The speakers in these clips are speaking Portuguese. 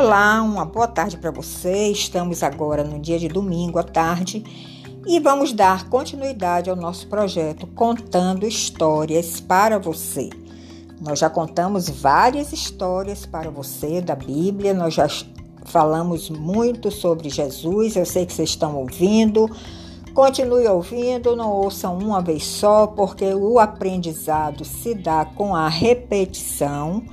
Olá, uma boa tarde para você. Estamos agora no dia de domingo à tarde e vamos dar continuidade ao nosso projeto Contando Histórias para você. Nós já contamos várias histórias para você da Bíblia, nós já falamos muito sobre Jesus, eu sei que vocês estão ouvindo. Continue ouvindo, não ouçam uma vez só, porque o aprendizado se dá com a repetição.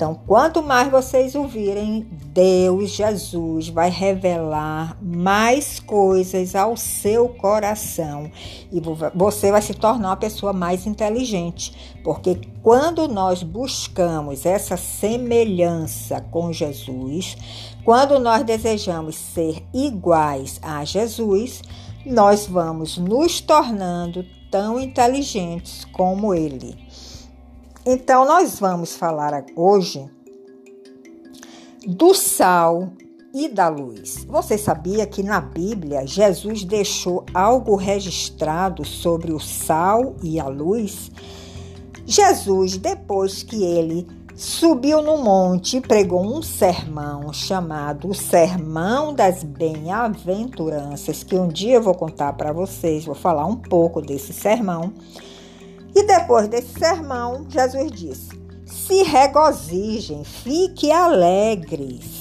Então, quanto mais vocês ouvirem, Deus, Jesus, vai revelar mais coisas ao seu coração e você vai se tornar uma pessoa mais inteligente, porque quando nós buscamos essa semelhança com Jesus, quando nós desejamos ser iguais a Jesus, nós vamos nos tornando tão inteligentes como Ele. Então, nós vamos falar hoje do sal e da luz. Você sabia que na Bíblia Jesus deixou algo registrado sobre o sal e a luz? Jesus, depois que ele subiu no monte e pregou um sermão chamado o Sermão das Bem-aventuranças, que um dia eu vou contar para vocês, vou falar um pouco desse sermão. E depois desse sermão, Jesus disse: Se regozijem, fiquem alegres.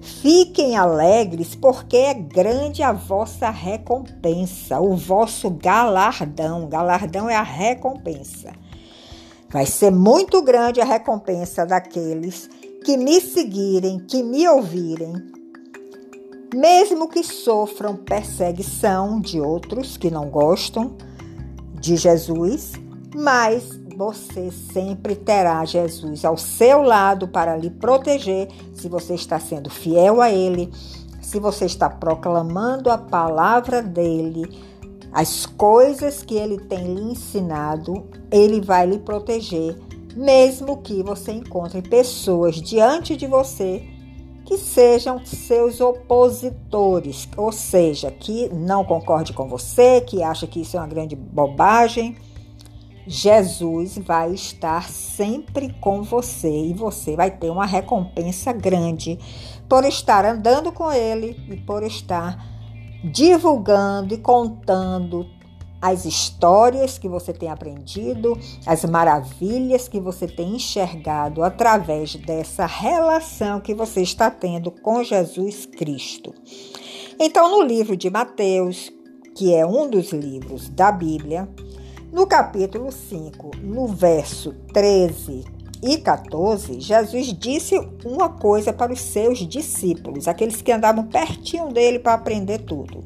Fiquem alegres, porque é grande a vossa recompensa, o vosso galardão. Galardão é a recompensa. Vai ser muito grande a recompensa daqueles que me seguirem, que me ouvirem, mesmo que sofram perseguição de outros que não gostam de Jesus mas você sempre terá Jesus ao seu lado para lhe proteger se você está sendo fiel a Ele, se você está proclamando a palavra dele, as coisas que ele tem lhe ensinado, ele vai lhe proteger, mesmo que você encontre pessoas diante de você que sejam seus opositores, ou seja, que não concorde com você, que acha que isso é uma grande bobagem Jesus vai estar sempre com você e você vai ter uma recompensa grande por estar andando com Ele e por estar divulgando e contando as histórias que você tem aprendido, as maravilhas que você tem enxergado através dessa relação que você está tendo com Jesus Cristo. Então, no livro de Mateus, que é um dos livros da Bíblia, no capítulo 5, no verso 13 e 14, Jesus disse uma coisa para os seus discípulos, aqueles que andavam pertinho dele para aprender tudo.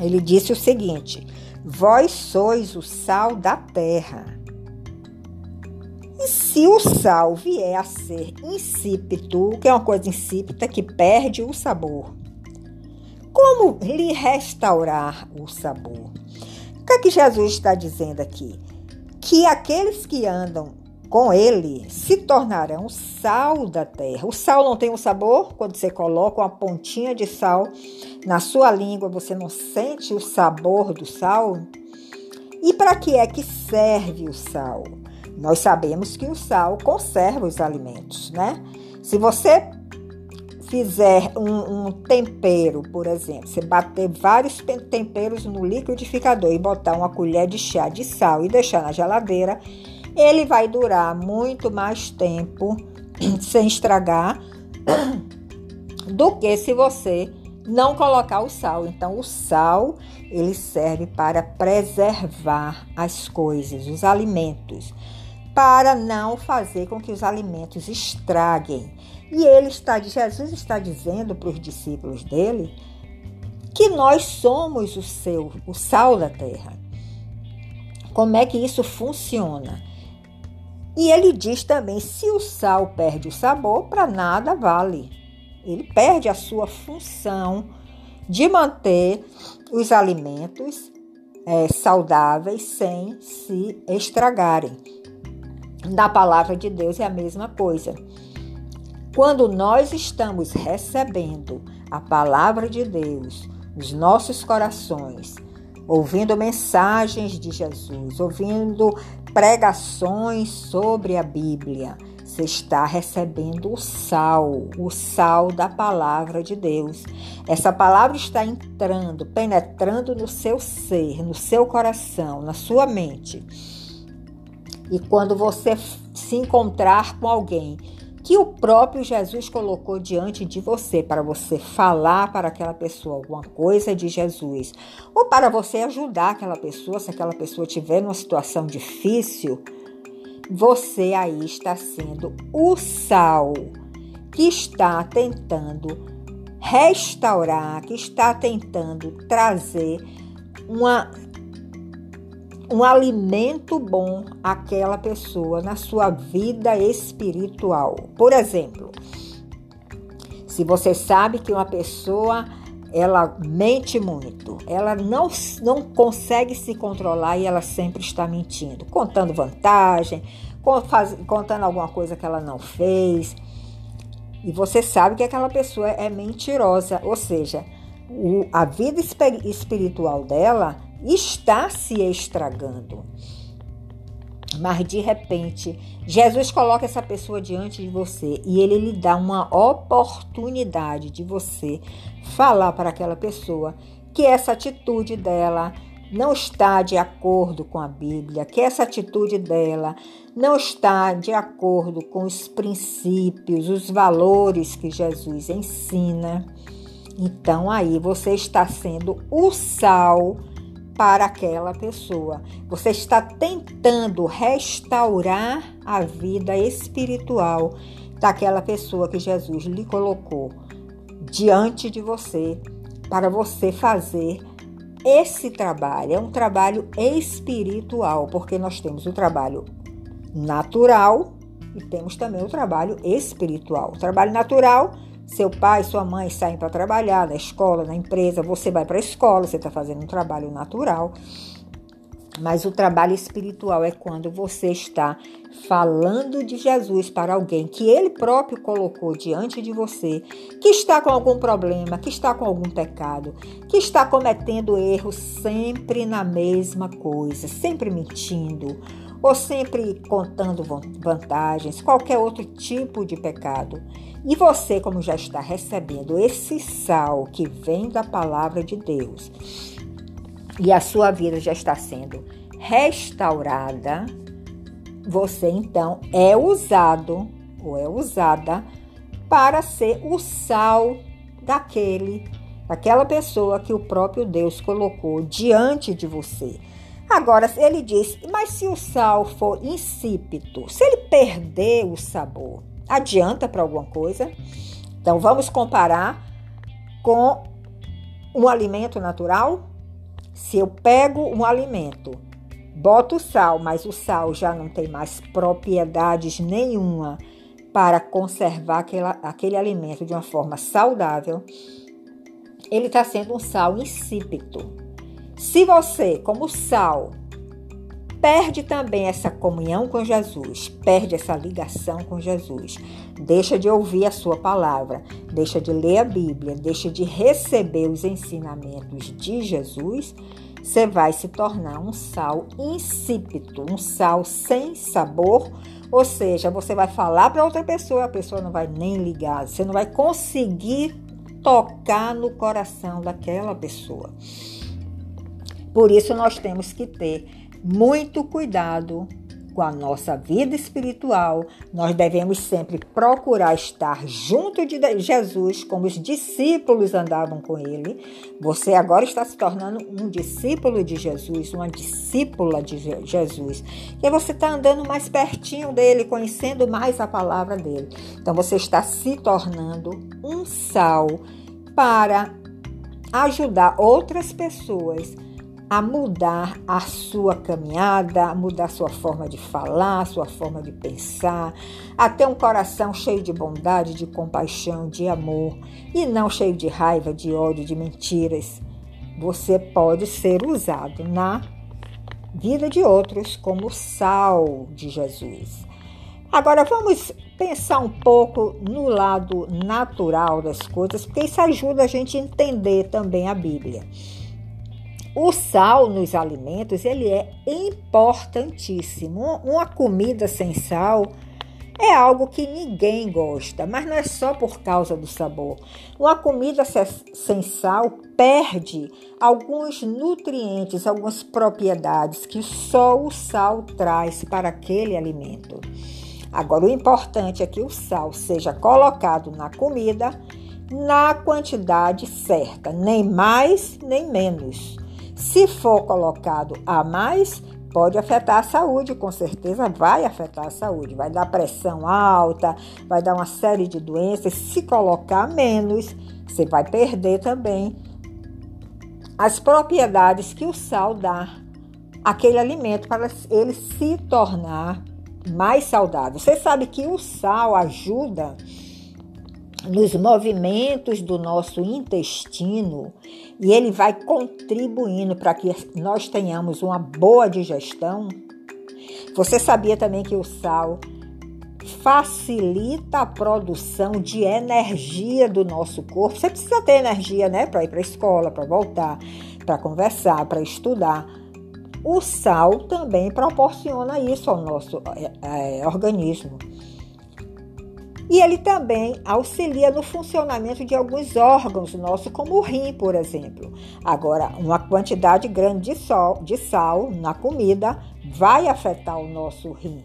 Ele disse o seguinte: Vós sois o sal da terra. E se o sal vier a ser insípido, que é uma coisa insípida que perde o sabor, como lhe restaurar o sabor? Que é que Jesus está dizendo aqui? Que aqueles que andam com ele se tornarão sal da terra. O sal não tem um sabor? Quando você coloca uma pontinha de sal na sua língua, você não sente o sabor do sal? E para que é que serve o sal? Nós sabemos que o sal conserva os alimentos, né? Se você fizer um, um, tempero, por exemplo, você bater vários temperos no liquidificador e botar uma colher de chá de sal e deixar na geladeira, ele vai durar muito mais tempo sem estragar do que se você não colocar o sal. Então, o sal ele serve para preservar as coisas, os alimentos, para não fazer com que os alimentos estraguem. E ele está, Jesus está dizendo para os discípulos dele que nós somos o seu, o sal da terra. Como é que isso funciona? E ele diz também: se o sal perde o sabor, para nada vale. Ele perde a sua função de manter os alimentos é, saudáveis sem se estragarem. Na palavra de Deus é a mesma coisa. Quando nós estamos recebendo a palavra de Deus nos nossos corações, ouvindo mensagens de Jesus, ouvindo pregações sobre a Bíblia, Você está recebendo o sal, o sal da palavra de Deus. Essa palavra está entrando, penetrando no seu ser, no seu coração, na sua mente. E quando você se encontrar com alguém que o próprio Jesus colocou diante de você para você falar para aquela pessoa alguma coisa de Jesus, ou para você ajudar aquela pessoa, se aquela pessoa estiver numa situação difícil, você aí está sendo o sal que está tentando restaurar, que está tentando trazer uma um alimento bom àquela pessoa na sua vida espiritual. Por exemplo, se você sabe que uma pessoa ela mente muito, ela não, não consegue se controlar e ela sempre está mentindo, contando vantagem, contando alguma coisa que ela não fez. E você sabe que aquela pessoa é mentirosa, ou seja, o, a vida espiritual dela está se estragando. Mas de repente, Jesus coloca essa pessoa diante de você e ele lhe dá uma oportunidade de você falar para aquela pessoa que essa atitude dela não está de acordo com a Bíblia, que essa atitude dela não está de acordo com os princípios, os valores que Jesus ensina. Então aí você está sendo o sal para aquela pessoa. Você está tentando restaurar a vida espiritual daquela pessoa que Jesus lhe colocou diante de você para você fazer esse trabalho. É um trabalho espiritual, porque nós temos o trabalho natural e temos também o trabalho espiritual. O trabalho natural seu pai, sua mãe saem para trabalhar na escola, na empresa, você vai para a escola, você está fazendo um trabalho natural. Mas o trabalho espiritual é quando você está falando de Jesus para alguém que ele próprio colocou diante de você, que está com algum problema, que está com algum pecado, que está cometendo erros sempre na mesma coisa, sempre mentindo, ou sempre contando vantagens, qualquer outro tipo de pecado. E você, como já está recebendo esse sal que vem da palavra de Deus, e a sua vida já está sendo restaurada, você então é usado ou é usada para ser o sal daquele, daquela pessoa que o próprio Deus colocou diante de você. Agora, ele diz, mas se o sal for insípido, se ele perder o sabor, adianta para alguma coisa? Então, vamos comparar com um alimento natural? Se eu pego um alimento, boto sal, mas o sal já não tem mais propriedades nenhuma para conservar aquela, aquele alimento de uma forma saudável, ele está sendo um sal insípido. Se você, como sal, perde também essa comunhão com Jesus, perde essa ligação com Jesus, deixa de ouvir a sua palavra, deixa de ler a Bíblia, deixa de receber os ensinamentos de Jesus, você vai se tornar um sal insípido, um sal sem sabor, ou seja, você vai falar para outra pessoa, a pessoa não vai nem ligar, você não vai conseguir tocar no coração daquela pessoa. Por isso, nós temos que ter muito cuidado com a nossa vida espiritual. Nós devemos sempre procurar estar junto de Jesus, como os discípulos andavam com ele. Você agora está se tornando um discípulo de Jesus, uma discípula de Jesus. E você está andando mais pertinho dele, conhecendo mais a palavra dele. Então você está se tornando um sal para ajudar outras pessoas a mudar a sua caminhada, a mudar a sua forma de falar, sua forma de pensar, a ter um coração cheio de bondade, de compaixão, de amor e não cheio de raiva, de ódio, de mentiras. Você pode ser usado na vida de outros como sal de Jesus. Agora vamos pensar um pouco no lado natural das coisas, porque isso ajuda a gente a entender também a Bíblia. O sal nos alimentos ele é importantíssimo. Uma comida sem sal é algo que ninguém gosta, mas não é só por causa do sabor. Uma comida sem sal perde alguns nutrientes, algumas propriedades que só o sal traz para aquele alimento. Agora, o importante é que o sal seja colocado na comida na quantidade certa, nem mais nem menos. Se for colocado a mais, pode afetar a saúde, com certeza vai afetar a saúde. Vai dar pressão alta, vai dar uma série de doenças. Se colocar menos, você vai perder também as propriedades que o sal dá àquele alimento para ele se tornar mais saudável. Você sabe que o sal ajuda nos movimentos do nosso intestino e ele vai contribuindo para que nós tenhamos uma boa digestão. Você sabia também que o sal facilita a produção de energia do nosso corpo? Você precisa ter energia, né, para ir para a escola, para voltar, para conversar, para estudar. O sal também proporciona isso ao nosso é, é, organismo. E ele também auxilia no funcionamento de alguns órgãos nossos, como o rim, por exemplo. Agora, uma quantidade grande de, de sal na comida vai afetar o nosso rim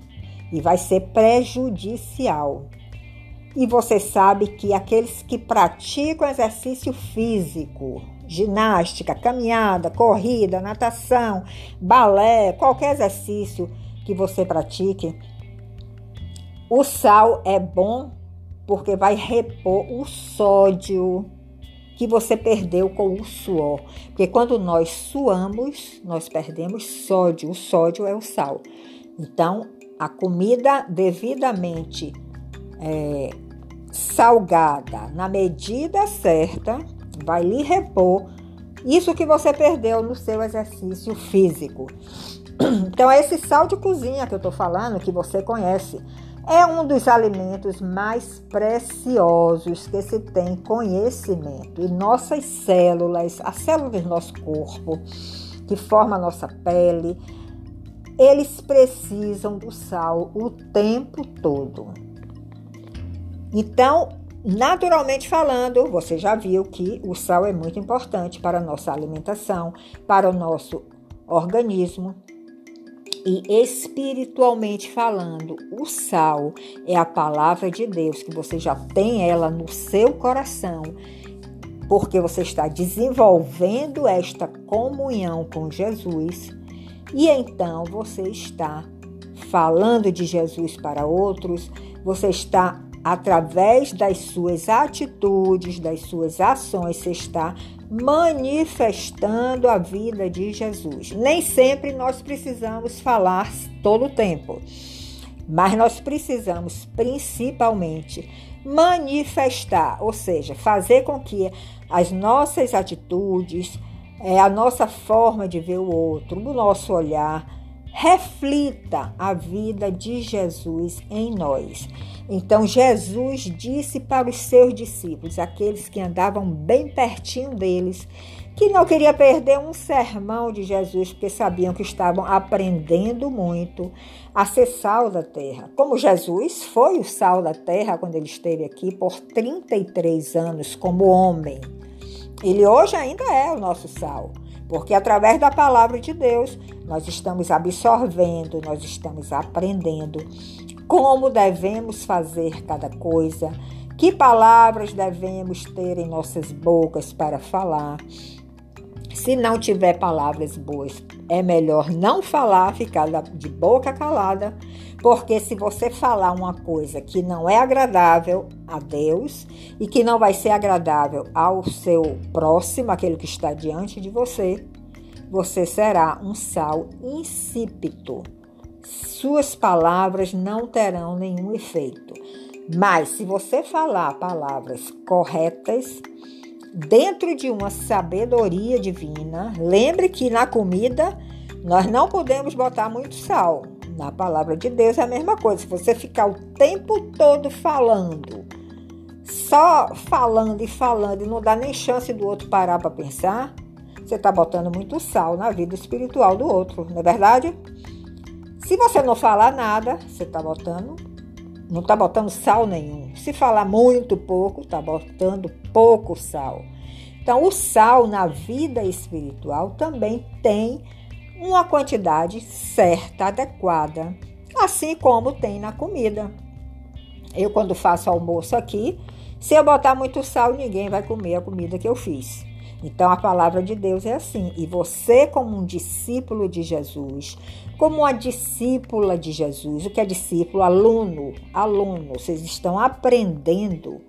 e vai ser prejudicial. E você sabe que aqueles que praticam exercício físico, ginástica, caminhada, corrida, natação, balé, qualquer exercício que você pratique, o sal é bom porque vai repor o sódio que você perdeu com o suor. Porque quando nós suamos, nós perdemos sódio. O sódio é o sal. Então, a comida devidamente é, salgada, na medida certa, vai lhe repor isso que você perdeu no seu exercício físico. Então, é esse sal de cozinha que eu estou falando, que você conhece, é um dos alimentos mais preciosos que se tem conhecimento. E nossas células, as células do nosso corpo, que formam a nossa pele, eles precisam do sal o tempo todo. Então, naturalmente falando, você já viu que o sal é muito importante para a nossa alimentação, para o nosso organismo. E espiritualmente falando, o sal é a palavra de Deus, que você já tem ela no seu coração, porque você está desenvolvendo esta comunhão com Jesus, e então você está falando de Jesus para outros, você está através das suas atitudes, das suas ações, você está manifestando a vida de Jesus. Nem sempre nós precisamos falar todo o tempo, mas nós precisamos principalmente manifestar, ou seja, fazer com que as nossas atitudes, é, a nossa forma de ver o outro, o nosso olhar, reflita a vida de Jesus em nós. Então Jesus disse para os seus discípulos, aqueles que andavam bem pertinho deles, que não queria perder um sermão de Jesus, porque sabiam que estavam aprendendo muito a ser sal da terra. Como Jesus foi o sal da terra quando ele esteve aqui por 33 anos como homem. Ele hoje ainda é o nosso sal, porque através da palavra de Deus nós estamos absorvendo, nós estamos aprendendo como devemos fazer cada coisa, que palavras devemos ter em nossas bocas para falar. Se não tiver palavras boas, é melhor não falar, ficar de boca calada, porque se você falar uma coisa que não é agradável a Deus e que não vai ser agradável ao seu próximo, aquele que está diante de você, você será um sal insípido suas palavras não terão nenhum efeito. Mas se você falar palavras corretas, dentro de uma sabedoria divina, lembre que na comida nós não podemos botar muito sal. Na palavra de Deus é a mesma coisa. Se você ficar o tempo todo falando, só falando e falando e não dá nem chance do outro parar para pensar, você está botando muito sal na vida espiritual do outro, não é verdade? Se você não falar nada, você está botando não está botando sal nenhum. Se falar muito pouco, está botando pouco sal. Então, o sal na vida espiritual também tem uma quantidade certa, adequada, assim como tem na comida. Eu, quando faço almoço aqui, se eu botar muito sal, ninguém vai comer a comida que eu fiz. Então a palavra de Deus é assim. E você, como um discípulo de Jesus, como uma discípula de Jesus, o que é discípulo? Aluno, aluno, vocês estão aprendendo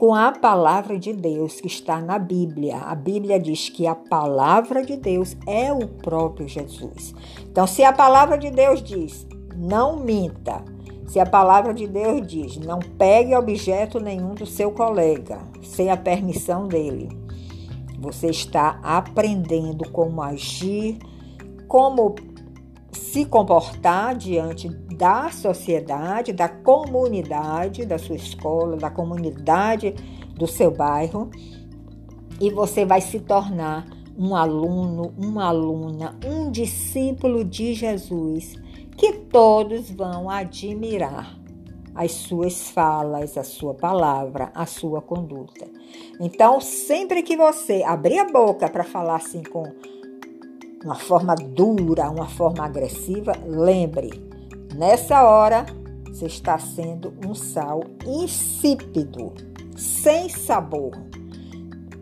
com a palavra de Deus que está na Bíblia. A Bíblia diz que a palavra de Deus é o próprio Jesus. Então, se a palavra de Deus diz, não minta, se a palavra de Deus diz, não pegue objeto nenhum do seu colega sem a permissão dele, você está aprendendo como agir, como se comportar diante da sociedade, da comunidade, da sua escola, da comunidade do seu bairro, e você vai se tornar um aluno, uma aluna, um discípulo de Jesus que todos vão admirar as suas falas, a sua palavra, a sua conduta. Então, sempre que você abrir a boca para falar assim com uma forma dura, uma forma agressiva, lembre, nessa hora você está sendo um sal insípido, sem sabor.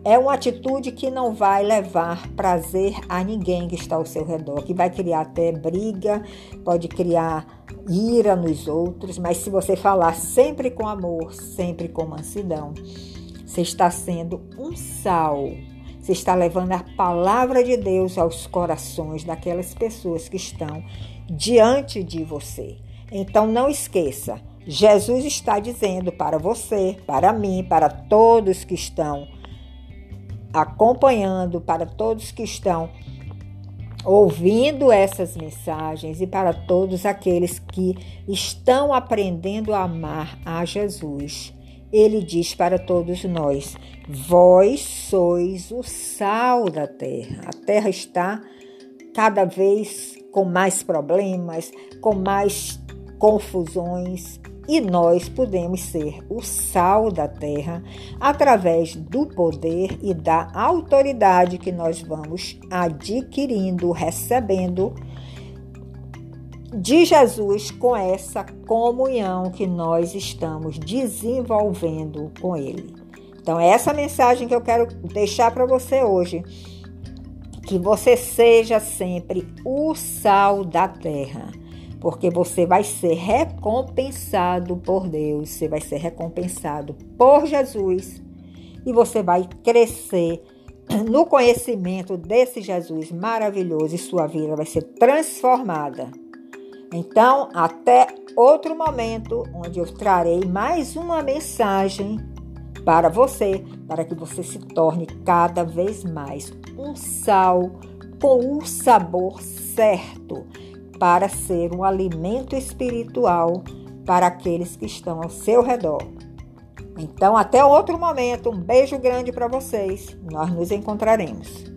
É uma atitude que não vai levar prazer a ninguém que está ao seu redor, que vai criar até briga, pode criar ira nos outros, mas se você falar sempre com amor, sempre com mansidão, você está sendo um sal. Você está levando a palavra de Deus aos corações daquelas pessoas que estão diante de você. Então não esqueça, Jesus está dizendo para você, para mim, para todos que estão acompanhando, para todos que estão ouvindo essas mensagens e para todos aqueles que estão aprendendo a amar a Jesus. Ele diz para todos nós: Vós sois o sal da terra. A terra está cada vez com mais problemas, com mais confusões, e nós podemos ser o sal da terra através do poder e da autoridade que nós vamos adquirindo, recebendo de Jesus com essa comunhão que nós estamos desenvolvendo com Ele. Então, é essa mensagem que eu quero deixar para você hoje. Que você seja sempre o sal da terra porque você vai ser recompensado por Deus, você vai ser recompensado por Jesus e você vai crescer no conhecimento desse Jesus maravilhoso e sua vida vai ser transformada. Então, até outro momento onde eu trarei mais uma mensagem para você, para que você se torne cada vez mais um sal com o sabor certo para ser um alimento espiritual para aqueles que estão ao seu redor. Então, até outro momento, um beijo grande para vocês. Nós nos encontraremos.